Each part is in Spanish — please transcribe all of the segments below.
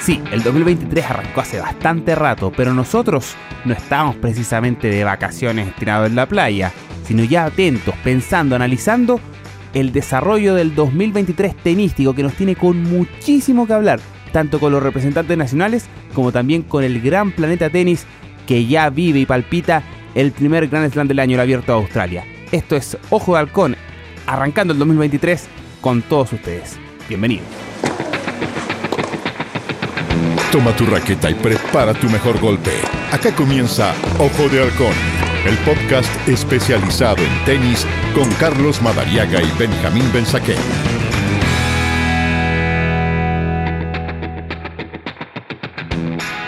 Sí, el 2023 arrancó hace bastante rato, pero nosotros no estábamos precisamente de vacaciones tirados en la playa, sino ya atentos, pensando, analizando el desarrollo del 2023 tenístico que nos tiene con muchísimo que hablar, tanto con los representantes nacionales como también con el gran planeta tenis que ya vive y palpita el primer Grand Slam del año, el abierto a Australia. Esto es Ojo de Halcón, arrancando el 2023 con todos ustedes. Bienvenidos. Toma tu raqueta y prepara tu mejor golpe. Acá comienza Ojo de Halcón, el podcast especializado en tenis con Carlos Madariaga y Benjamín Benzaquén.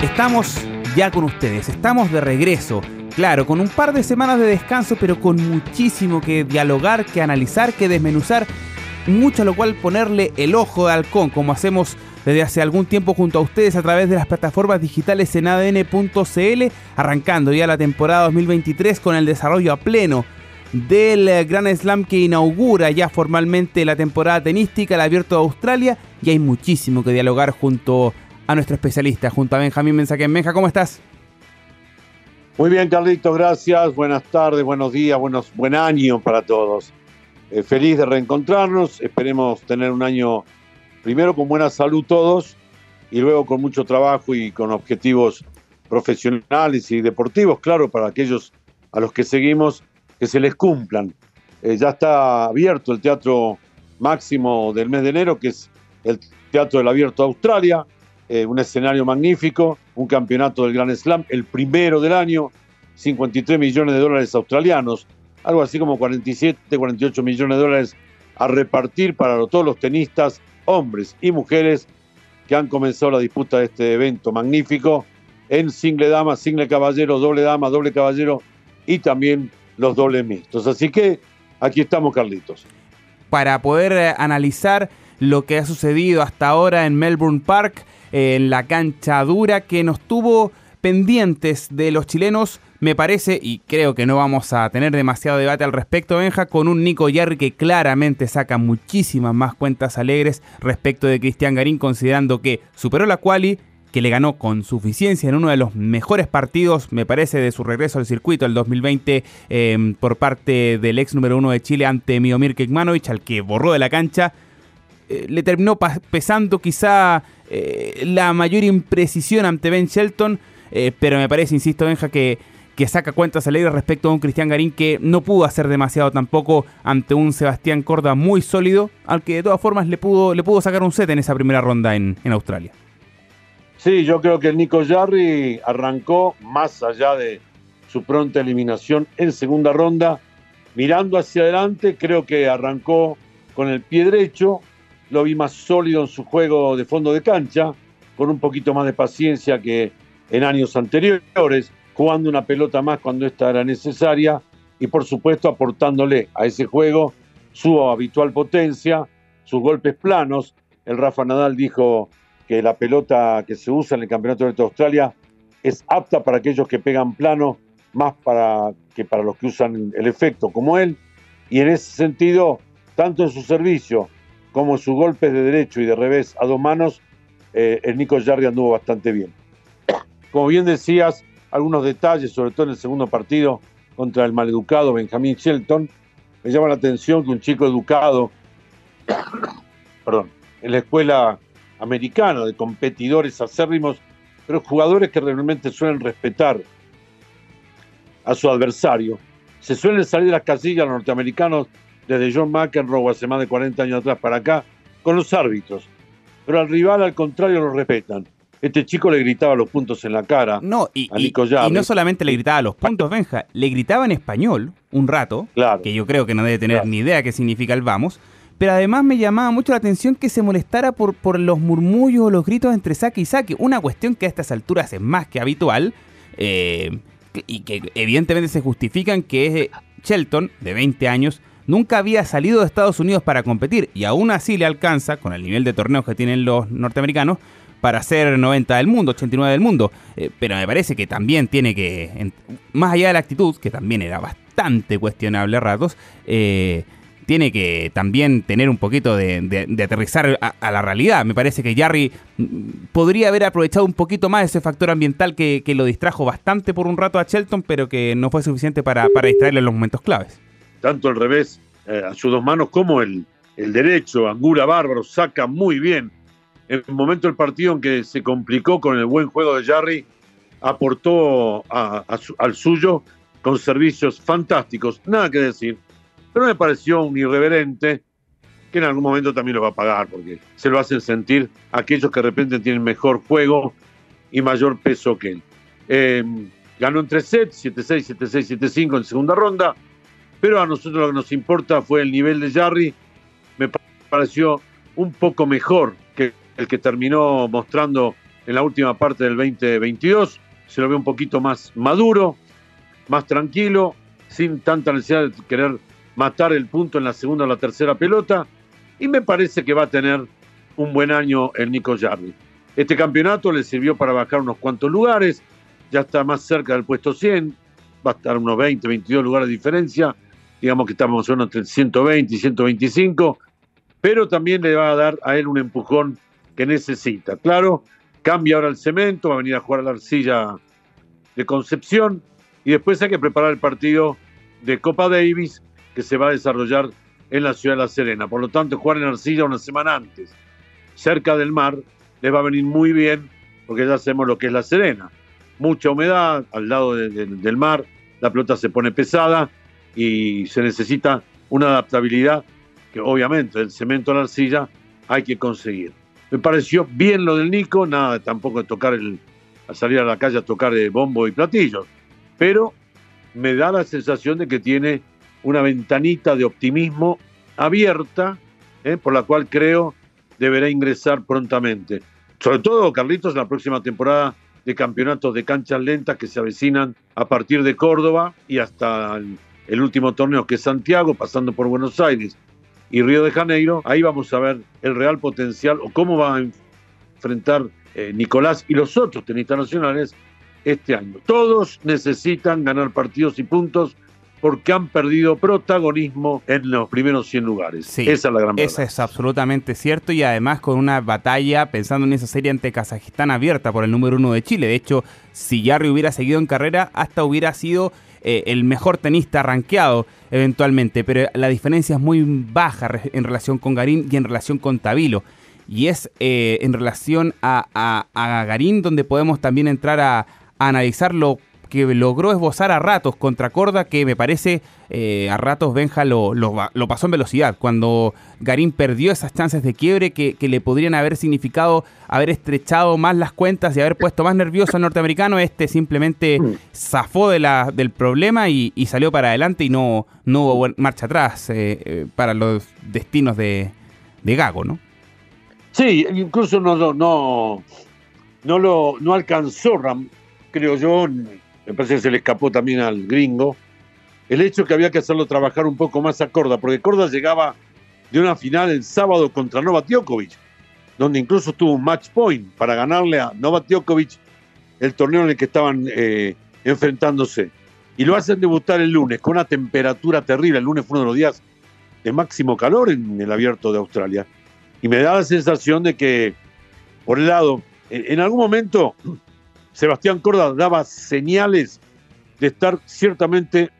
Estamos ya con ustedes, estamos de regreso. Claro, con un par de semanas de descanso, pero con muchísimo que dialogar, que analizar, que desmenuzar, mucho a lo cual ponerle el ojo de halcón, como hacemos desde hace algún tiempo junto a ustedes a través de las plataformas digitales en adn.cl, arrancando ya la temporada 2023 con el desarrollo a pleno del eh, Gran Slam que inaugura ya formalmente la temporada tenística, el Abierto de Australia, y hay muchísimo que dialogar junto a nuestro especialista, junto a Benjamín Mensaquén. Benja, ¿cómo estás? Muy bien, Carlito, gracias. Buenas tardes, buenos días, buenos, buen año para todos. Eh, feliz de reencontrarnos. Esperemos tener un año primero con buena salud todos y luego con mucho trabajo y con objetivos profesionales y deportivos, claro, para aquellos a los que seguimos, que se les cumplan. Eh, ya está abierto el Teatro Máximo del mes de enero, que es el Teatro del Abierto de Australia, eh, un escenario magnífico, un campeonato del Gran Slam, el primero del año, 53 millones de dólares australianos, algo así como 47, 48 millones de dólares a repartir para todos los tenistas hombres y mujeres que han comenzado la disputa de este evento magnífico en single dama, single caballero, doble dama, doble caballero y también los dobles mixtos. Así que aquí estamos, Carlitos. Para poder eh, analizar lo que ha sucedido hasta ahora en Melbourne Park, en la cancha dura que nos tuvo pendientes de los chilenos, me parece, y creo que no vamos a tener demasiado debate al respecto, Benja, con un Nico Yarri que claramente saca muchísimas más cuentas alegres respecto de Cristian Garín, considerando que superó la quali, que le ganó con suficiencia en uno de los mejores partidos, me parece, de su regreso al circuito el 2020 em, por parte del ex número uno de Chile ante Miomir Kekmanovic, al que borró de la cancha. Eh, le terminó pesando quizá eh, la mayor imprecisión ante Ben Shelton, eh, pero me parece, insisto, Benja, que, que saca cuentas alegres respecto a un Cristian Garín que no pudo hacer demasiado tampoco ante un Sebastián Corda muy sólido, al que de todas formas le pudo, le pudo sacar un set en esa primera ronda en, en Australia. Sí, yo creo que el Nico Jarry arrancó más allá de su pronta eliminación en segunda ronda, mirando hacia adelante, creo que arrancó con el pie derecho, lo vi más sólido en su juego de fondo de cancha, con un poquito más de paciencia que en años anteriores, jugando una pelota más cuando esta era necesaria y por supuesto aportándole a ese juego su habitual potencia, sus golpes planos. El Rafa Nadal dijo que la pelota que se usa en el Campeonato de Australia es apta para aquellos que pegan plano más para que para los que usan el efecto como él y en ese sentido tanto en su servicio como en sus golpes de derecho y de revés a dos manos eh, el Nico Jarry anduvo bastante bien como bien decías, algunos detalles, sobre todo en el segundo partido contra el maleducado Benjamín Shelton. Me llama la atención que un chico educado, perdón, en la escuela americana de competidores acérrimos, pero jugadores que realmente suelen respetar a su adversario. Se suelen salir de las casillas los norteamericanos desde John McEnroe hace más de 40 años atrás para acá con los árbitros. Pero al rival, al contrario, lo respetan. Este chico le gritaba los puntos en la cara no, y, a Nico y, y no solamente le gritaba los puntos, Benja, le gritaba en español un rato, que yo creo que no debe tener ni idea qué significa el vamos, pero además me llamaba mucho la atención que se molestara por, por los murmullos o los gritos entre saque y saque, una cuestión que a estas alturas es más que habitual eh, y que evidentemente se justifican que es Shelton, de 20 años, nunca había salido de Estados Unidos para competir y aún así le alcanza, con el nivel de torneos que tienen los norteamericanos, para ser 90 del mundo, 89 del mundo. Eh, pero me parece que también tiene que, más allá de la actitud, que también era bastante cuestionable a ratos, eh, tiene que también tener un poquito de, aterrizar a, la realidad. Me parece que Jarry mm, podría haber aprovechado un poquito más ese factor ambiental que, lo distrajo bastante por un rato a Shelton, pero que no fue suficiente para, para distraerle en los momentos claves. Tanto al revés, eh, a sus dos manos, como el, el derecho, Angura Bárbaro, saca muy bien. En el momento del partido en que se complicó con el buen juego de Jarry, aportó al suyo con servicios fantásticos, nada que decir pero me pareció un irreverente que en algún momento también lo va a pagar, porque se lo hacen sentir aquellos que de repente tienen mejor juego y mayor peso que él. Em, ganó en tres sets, 7-6, 7-6, 7-5 en segunda ronda, pero a nosotros lo que nos importa fue el nivel de Jarry. Me pareció un poco mejor el que terminó mostrando en la última parte del 2022. Se lo ve un poquito más maduro, más tranquilo, sin tanta necesidad de querer matar el punto en la segunda o la tercera pelota y me parece que va a tener un buen año el Nico Jarry. Este campeonato le sirvió para bajar unos cuantos lugares, ya está más cerca del puesto 100, va a estar unos 20, 22 lugares de diferencia, digamos que estamos entre 120 y 125, pero también le va a dar a él un empujón que necesita. Claro, cambia ahora el cemento, va a venir a jugar a la arcilla de Concepción y después hay que preparar el partido de Copa Davis que se va a desarrollar en la ciudad de La Serena. Por lo tanto, jugar en Arcilla una semana antes, cerca del mar, le va a venir muy bien, porque ya sabemos lo que es La Serena. Mucha humedad al lado del mar, la pelota se pone pesada y se necesita una adaptabilidad que obviamente el cemento a la arcilla hay que conseguir. Me pareció bien lo del Nico, nada tampoco de tocar el, a salir a la calle a tocar de bombo y platillos, pero me da la sensación de que tiene una ventanita de optimismo abierta, ¿eh? por la cual creo deberá ingresar prontamente. Sobre todo, Carlitos, la próxima temporada de campeonatos de canchas lentas que se avecinan a partir de Córdoba y hasta el, último torneo que es Santiago, pasando por Buenos Aires y Río de Janeiro. Ahí vamos a ver el real potencial o cómo va a enfrentar eh, Nicolás y los otros tenistas nacionales este año. Todos necesitan ganar partidos y puntos porque han perdido protagonismo en los primeros 100 lugares. Sí, esa es la gran verdad. Eso es absolutamente cierto y además con una batalla pensando en esa serie ante Kazajistán abierta por el número uno de Chile. De hecho, si Jarry hubiera seguido en carrera, hasta hubiera sido eh, el mejor tenista rankeado eventualmente, pero la diferencia es muy baja en relación con Garín y en relación con Tabilo. Y es eh, en relación a, Garín donde podemos también entrar a, a analizarlo que logró esbozar a ratos contra Corda, que me parece eh, a ratos Benja lo, lo, pasó en velocidad, cuando Garín perdió esas chances de quiebre que, le podrían haber significado haber estrechado más las cuentas y haber puesto más nervioso al norteamericano, este simplemente mm. zafó de la, del problema y, salió para adelante y no, no hubo marcha atrás eh, eh, para los destinos de, de Gago, ¿no? Sí, incluso no, no, no, no lo no alcanzó, creo yo, me parece que se le escapó también al gringo, el hecho que había que hacerlo trabajar un poco más a Corda, porque Corda llegaba de una final el sábado contra Novak Djokovic, donde incluso tuvo un match point para ganarle a Novak Djokovic el torneo en el que estaban eh, enfrentándose. Y lo hacen debutar el lunes con una temperatura terrible. El lunes fue uno de los días de máximo calor en el abierto de Australia. Y me da la sensación de que, por el lado, en algún momento Sebastián Corda daba señales de estar ciertamente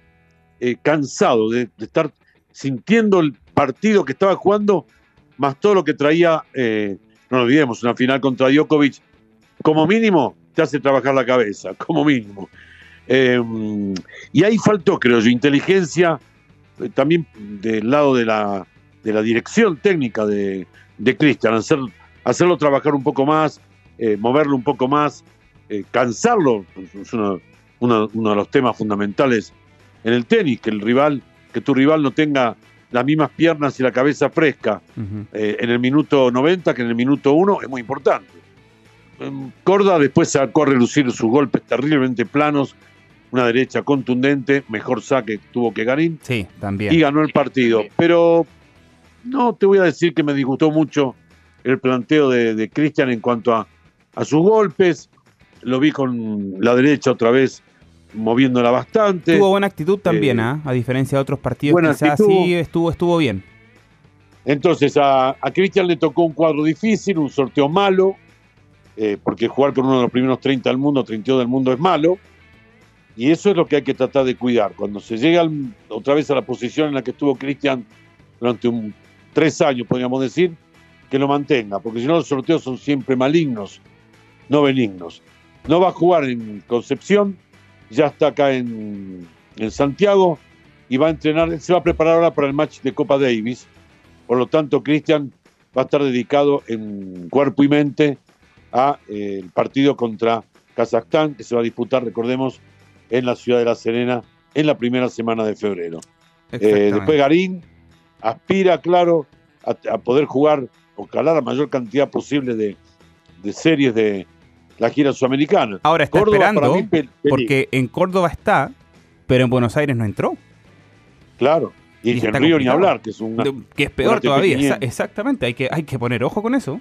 eh, cansado, de, estar sintiendo el partido que estaba jugando, más todo lo que traía, eh, no lo olvidemos, una final contra Djokovic, como mínimo te hace trabajar la cabeza, como mínimo. Em, y ahí faltó, creo yo, inteligencia eh, también del lado de la, de la dirección técnica de, de Cristian, hacer, hacerlo trabajar un poco más, moverlo un poco más, cansarlo, es uno, de los temas fundamentales en el tenis, que el rival, que tu rival no tenga las mismas piernas y la cabeza fresca eh, en el minuto 90 que en el minuto 1 es muy importante. Em, Corda después sacó a relucir sus golpes terriblemente planos, una derecha contundente, mejor saque tuvo que Garín. Sí, también. Y ganó el partido. Pero no te voy a decir que me disgustó mucho el planteo de Cristian en cuanto a, a sus golpes lo vi con la derecha otra vez moviéndola bastante. Tuvo buena actitud también, Eh, ¿ah? a diferencia de otros partidos, quizás actitud. sí estuvo, estuvo bien. Entonces a, a Cristian le tocó un cuadro difícil, un sorteo malo, eh, porque jugar con uno de los primeros 30 del mundo, 32 del mundo es malo. Y eso es lo que hay que tratar de cuidar. Cuando se llega al- otra vez a la posición en la que estuvo Cristian durante un, tres años, podríamos decir, que lo mantenga, porque si no los sorteos son siempre malignos, no benignos. No va a jugar en Concepción, ya está acá en, en Santiago y va a entrenar, se va a preparar ahora para el match de Copa Davis. Por lo tanto, Cristian va a estar dedicado en cuerpo y mente a eh, el partido contra Kazajstán, que se va a disputar, recordemos, en la ciudad de La Serena en la primera semana de febrero. Eh, después Garín aspira, claro, a, a poder jugar o calar la mayor cantidad posible de, de series de la gira sudamericana. Ahora está Córdoba, esperando, mí, porque en Córdoba está, pero en Buenos Aires no entró. Claro. Y, Y en Río ni hablar, que es una, que es peor todavía. TP500. Exa- Exactamente, hay que, hay que poner ojo con eso.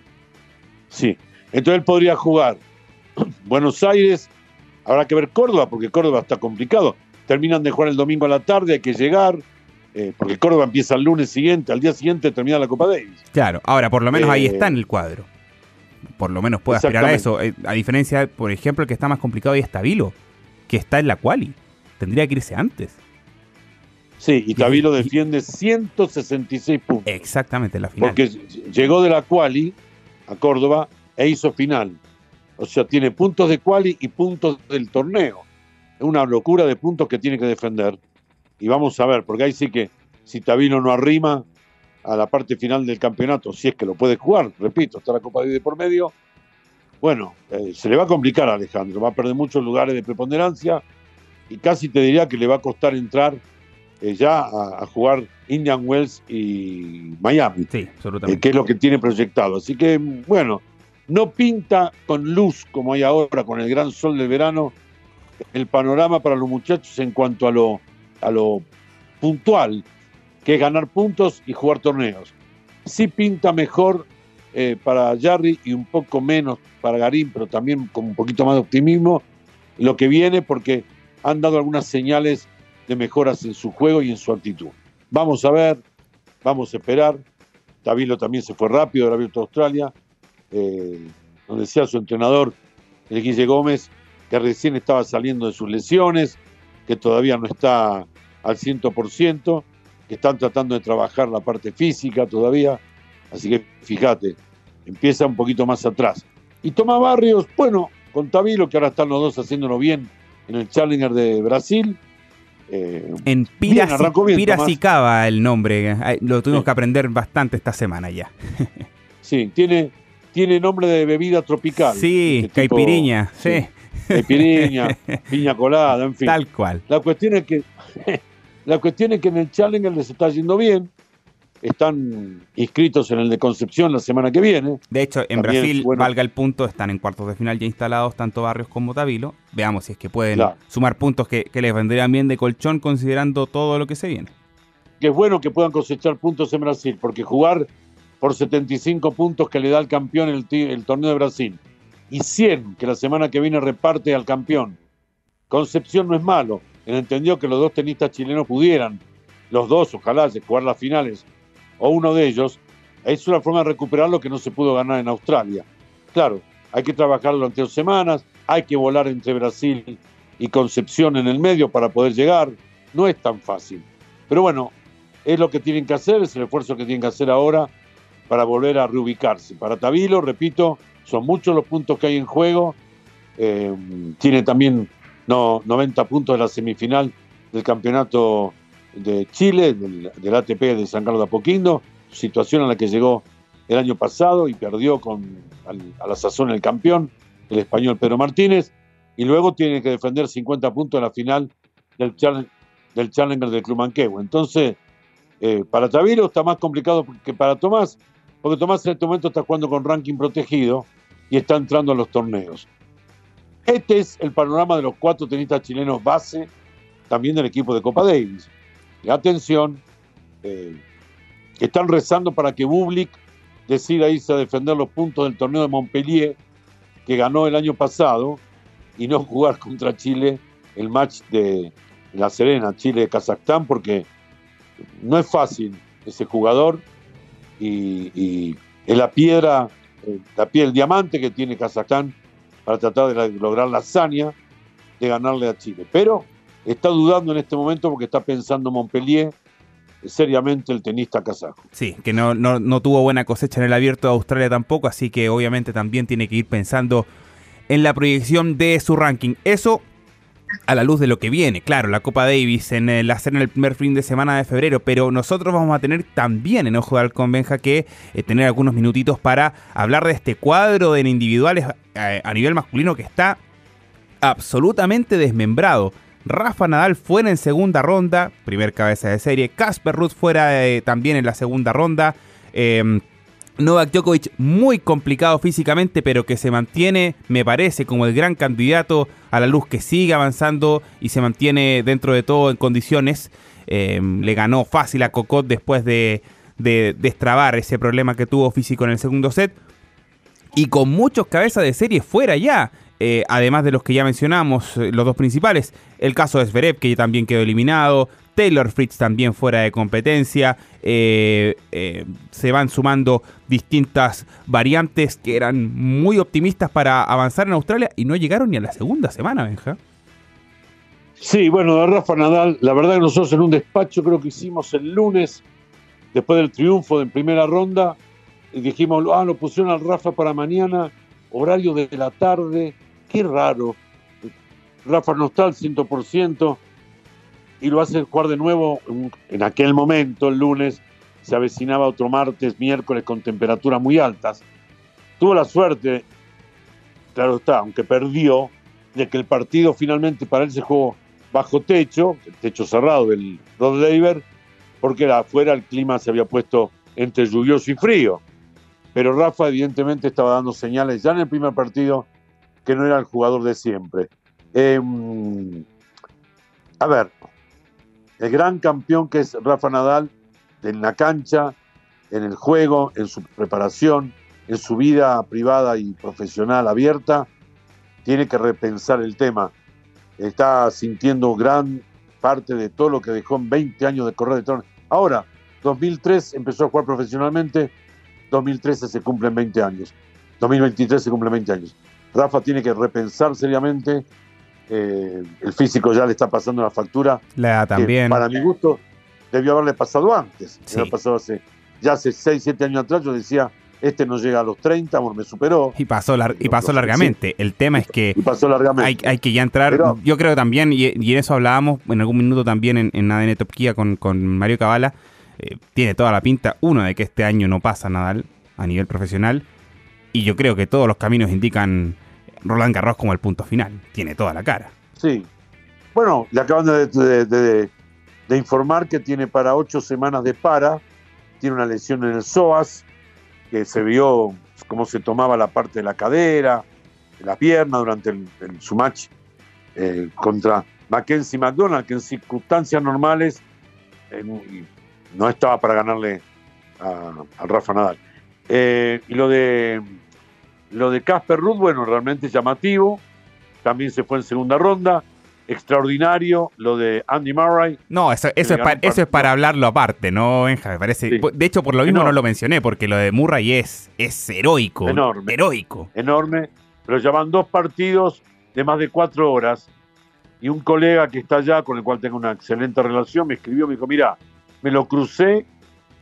Sí. Entonces él podría jugar Buenos Aires. Habrá que ver Córdoba, porque Córdoba está complicado. Terminan de jugar el domingo a la tarde, hay que llegar, eh, porque Córdoba empieza el lunes siguiente, al día siguiente termina la Copa Davis. Claro, ahora por lo menos ahí Eh, está en el cuadro. Por lo menos puede aspirar a eso. Eh, A diferencia, por ejemplo, el que está más complicado ahí está Vilo, que está en la quali. Tendría que irse antes. Sí, y Tabilo y- defiende 166 puntos. Exactamente, en la final. Porque llegó de la quali a Córdoba e hizo final. O sea, tiene puntos de quali y puntos del torneo. Es una locura de puntos que tiene que defender. Y vamos a ver, porque ahí sí que si Tabino no arrima a la parte final del campeonato, si es que lo puede jugar, repito, está la Copa de por medio, bueno, eh, se le va a complicar a Alejandro, va a perder muchos lugares de preponderancia y casi te diría que le va a costar entrar eh, ya a, a jugar Indian Wells y Miami Sí, eh, absolutamente. que es lo que tiene proyectado. Así que, bueno, no pinta con luz como hay ahora, con el gran sol del verano, el panorama para los muchachos en cuanto a lo, a lo puntual, que es ganar puntos y jugar torneos. Sí pinta mejor eh, para Jarry y un poco menos para Garín, pero también con un poquito más de optimismo lo que viene porque han dado algunas señales de mejoras en su juego y en su actitud. Vamos a ver, vamos a esperar. Tabilo también se fue rápido del Abierto de Australia. Eh, nos decía su entrenador, el Guille Gómez, que recién estaba saliendo de sus lesiones, que todavía no está al 100%, que están tratando de trabajar la parte física todavía. Así que fíjate, empieza un poquito más atrás. Y Tomás Barrios, bueno, con Tabilo, que ahora están los dos haciéndolo bien en el Challenger de Brasil. Eh, En Piracicaba el nombre. Lo tuvimos Sí. que aprender bastante esta semana ya. sí, tiene, tiene nombre de bebida tropical. Sí, tipo- caipiriña. Sí, Caipiriña, piña colada, en fin. tal cual. La cuestión es que la cuestión es que en el Challenger les está yendo bien. Están inscritos en el de Concepción la semana que viene. De hecho, en También, Brasil, bueno. valga el punto, están en cuartos de final ya instalados tanto Barrios como Tabilo. Veamos si es que pueden Claro. sumar puntos que, que les vendrían bien de colchón considerando todo lo que se viene. Que es bueno que puedan cosechar puntos en Brasil, porque jugar por 75 puntos que le da al campeón el, el torneo de Brasil y 100 que la semana que viene reparte al campeón. Concepción no es malo. Entendió que los dos tenistas chilenos pudieran, los dos, ojalá, jugar las finales, o uno de ellos. Es una forma de recuperar lo que no se pudo ganar en Australia. Claro, hay que trabajar durante dos semanas, hay que volar entre Brasil y Concepción en el medio para poder llegar. No es tan fácil. Pero bueno, es lo que tienen que hacer, es el esfuerzo que tienen que hacer ahora para volver a reubicarse. Para Tabilo, repito, son muchos los puntos que hay en juego. Eh, tiene también no, 90 puntos de la semifinal del campeonato de Chile, del, ATP de San Carlos de Apoquindo, situación a la que llegó el año pasado y perdió con, a la sazón el campeón, el español Pedro Martínez, y luego tiene que defender 50 puntos en la final del, del Challenger del Club Manquehue. Entonces, eh, para Taviro está más complicado que para Tomás, porque Tomás en este momento está jugando con ranking protegido y está entrando a los torneos. Este es el panorama de los cuatro tenistas chilenos base, también del equipo de Copa Davis. Y atención, eh, están rezando para que Bublik decida irse a defender los puntos del torneo de Montpellier, que ganó el año pasado, y no jugar contra Chile el match de La Serena, Chile-Kazajstán, porque no es fácil ese jugador y, es la piedra, eh, la piel, el diamante que tiene Kazajstán para tratar de lograr la hazaña de ganarle a Chile. Pero está dudando en este momento porque está pensando Montpellier seriamente el tenista kazajo. Sí, que no, no, tuvo buena cosecha en el abierto de Australia tampoco, así que obviamente también tiene que ir pensando en la proyección de su ranking. Eso a la luz de lo que viene, claro, la Copa Davis en el hacer en el primer fin de semana de febrero, pero nosotros vamos a tener también en Ojo de Halcón Benja que eh, tener algunos minutitos para hablar de este cuadro de individuales eh, a nivel masculino que está absolutamente desmembrado. Rafa Nadal fuera en segunda ronda, primer cabeza de serie. Casper Ruth fuera eh, también en la segunda ronda. Em, Novak Djokovic muy complicado físicamente, pero que se mantiene, me parece, como el gran candidato a la luz que sigue avanzando y se mantiene dentro de todo en condiciones. Em, le ganó fácil a Cocot después de, de destrabar ese problema que tuvo físico en el segundo set. Y con muchos cabezas de serie fuera ya. Eh, además de los que ya mencionamos, eh, los dos principales, el caso de Zverev, que también quedó eliminado, Taylor Fritz también fuera de competencia, eh, se van sumando distintas variantes que eran muy optimistas para avanzar en Australia y no llegaron ni a la segunda semana, Benja. Sí, bueno, de Rafa Nadal, la verdad que nosotros en un despacho creo que hicimos el lunes, después del triunfo de primera ronda, dijimos, ah, lo pusieron al Rafa para mañana, horario de la tarde, qué raro. Rafa no está al 100% y lo hace jugar de nuevo en aquel momento, el lunes. Se avecinaba otro martes, miércoles con temperaturas muy altas. Tuvo la suerte, claro está, aunque perdió, de que el partido finalmente para él se jugó bajo techo, el techo cerrado del Rod Laver, porque afuera el clima se había puesto entre lluvioso y frío. Pero Rafa evidentemente estaba dando señales ya en el primer partido que no era el jugador de siempre. Em, a ver, el gran campeón que es Rafa Nadal en la cancha, en el juego, en su preparación, en su vida privada y profesional abierta, tiene que repensar el tema. Está sintiendo gran parte de todo lo que dejó en 20 años de correr de torneo. Ahora, 2003 empezó a jugar profesionalmente, 2013 se cumplen 20 años, 2023 se cumplen 20 años. Rafa tiene que repensar seriamente. Eh, el físico ya le está pasando una factura. La también. Para mi gusto, debió haberle pasado antes. pasado hace, ya hace 6, 7 años atrás. Yo decía, este no llega a los 30, me superó. Y pasó, y pasó largamente. El tema es que pasó largamente. Hay, que ya entrar. yo creo también, y, en eso hablábamos en algún minuto también en, en ADN Top con, con Mario Cabala. Eh, tiene toda la pinta, uno, de que este año no pasa Nadal a nivel profesional. Y yo creo que todos los caminos indican Roland Garros como el punto final. Tiene toda la cara. Sí. Bueno, le acaban de, informar que tiene para ocho semanas de para. Tiene una lesión en el psoas, que se vio cómo se tomaba la parte de la cadera, de la pierna durante el, su match eh, contra Mackenzie McDonald, que en circunstancias normales no estaba para ganarle a, Rafa Nadal. Eh, y lo de lo de Casper Ruth, bueno, realmente llamativo. También se fue en segunda ronda. Extraordinario lo de Andy Murray. No, eso, es, para, eso es para hablarlo aparte, ¿no, Benja? Me parece. De hecho, por lo mismo no lo mencioné, porque lo de Murray es, es heroico. Enorme. Heroico. Enorme. Pero ya van dos partidos de más de cuatro horas. Y un colega que está allá, con el cual tengo una excelente relación, me escribió, me dijo, mira, me lo crucé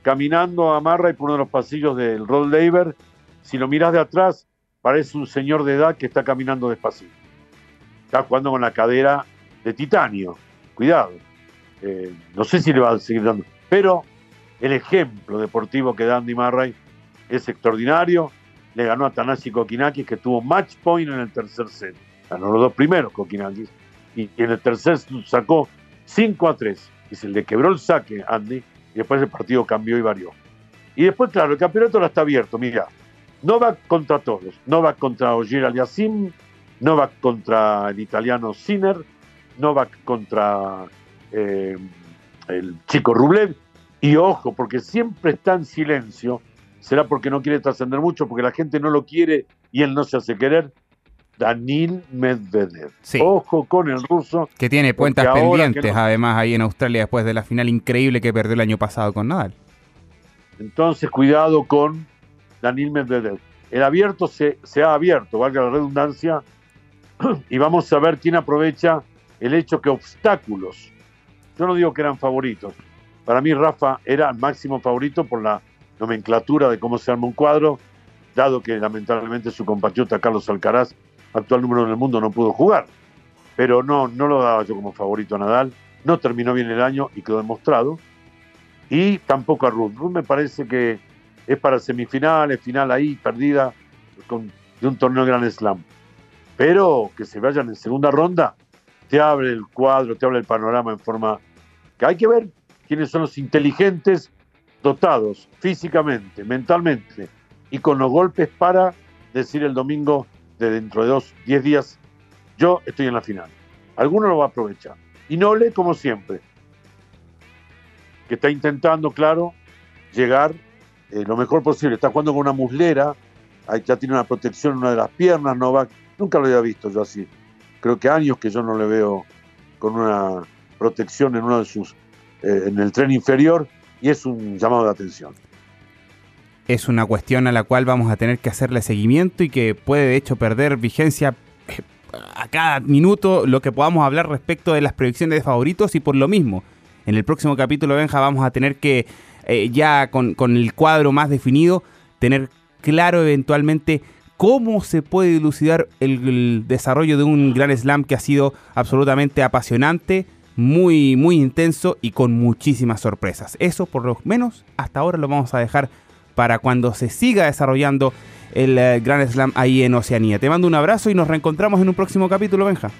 caminando a Murray por uno de los pasillos del Rod Laver. Si lo miras de atrás, parece un señor de edad que está caminando despacito. Está jugando con la cadera de titanio. Cuidado. Eh, no sé si le va a seguir dando. Pero el ejemplo deportivo que da Andy Murray es extraordinario. Le ganó a Tanasi Kokinakis, que tuvo match point en el tercer set. Ganó los dos primeros Kokinakis. Y en el tercer sacó 5 a 3. Y se le quebró el saque Andy. Y después el partido cambió y varió. Y después, claro, el campeonato ahora está abierto. Mira, no va contra todos. no va contra Ogier Aliasim, va contra el italiano Sinner, va contra eh, el chico Rublev. Y ojo, porque siempre está en silencio, será porque no quiere trascender mucho, porque la gente no lo quiere y él no se hace querer. Danil Medvedev. Ojo con el ruso. Que tiene cuentas pendientes, además, ahí en Australia después de la final increíble que perdió el año pasado con Nadal. Entonces, cuidado con Danil Medvedev. El abierto se, se ha abierto, valga la redundancia, y vamos a ver quién aprovecha el hecho que obstáculos. Yo no digo que eran favoritos. Para mí, Rafa era el máximo favorito por la nomenclatura de cómo se arma un cuadro, dado que lamentablemente su compatriota Carlos Alcaraz actual número en el mundo, no pudo jugar. Pero no, no lo daba yo como favorito a Nadal. No terminó bien el año y quedó demostrado. Y tampoco a Ruth. Ruth me parece que es para semifinales, final ahí, perdida de un torneo Grand Slam. Pero que se vayan en segunda ronda, te abre el cuadro, te abre el panorama en forma que hay que ver quiénes son los inteligentes, dotados físicamente, mentalmente y con los golpes para decir el domingo de dentro de dos, diez días, yo estoy en la final. Alguno lo va a aprovechar. Y Nole, como siempre, que está intentando, claro, llegar eh, lo mejor posible. Está jugando con una muslera, ya tiene una protección en una de las piernas, no nunca lo había visto yo así. Creo que años que yo no le veo con una protección en uno de sus, eh, en el tren inferior, y es un llamado de atención es una cuestión a la cual vamos a tener que hacerle seguimiento y que puede de hecho perder vigencia eh, a cada minuto lo que podamos hablar respecto de las predicciones de favoritos y por lo mismo, en el próximo capítulo Benja vamos a tener que eh, ya con, el cuadro más definido, tener claro eventualmente cómo se puede dilucidar el, desarrollo de un gran slam que ha sido absolutamente apasionante, muy, muy intenso y con muchísimas sorpresas. Eso por lo menos hasta ahora lo vamos a dejar para cuando se siga desarrollando el eh, Grand Slam ahí en Oceanía. Te mando un abrazo y nos reencontramos en un próximo capítulo, Benja.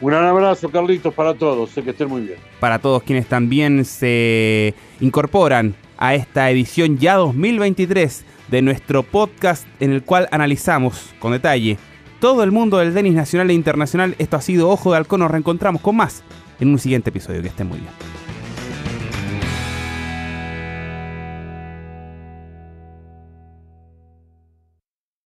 Un gran abrazo, Carlitos, para todos. Sé que estén muy bien. Para todos quienes también se incorporan a esta edición ya 2023 de nuestro podcast en el cual analizamos con detalle todo el mundo del tenis nacional e internacional. Esto ha sido Ojo de Halcón. Nos reencontramos con más en un siguiente episodio. Que estén muy bien.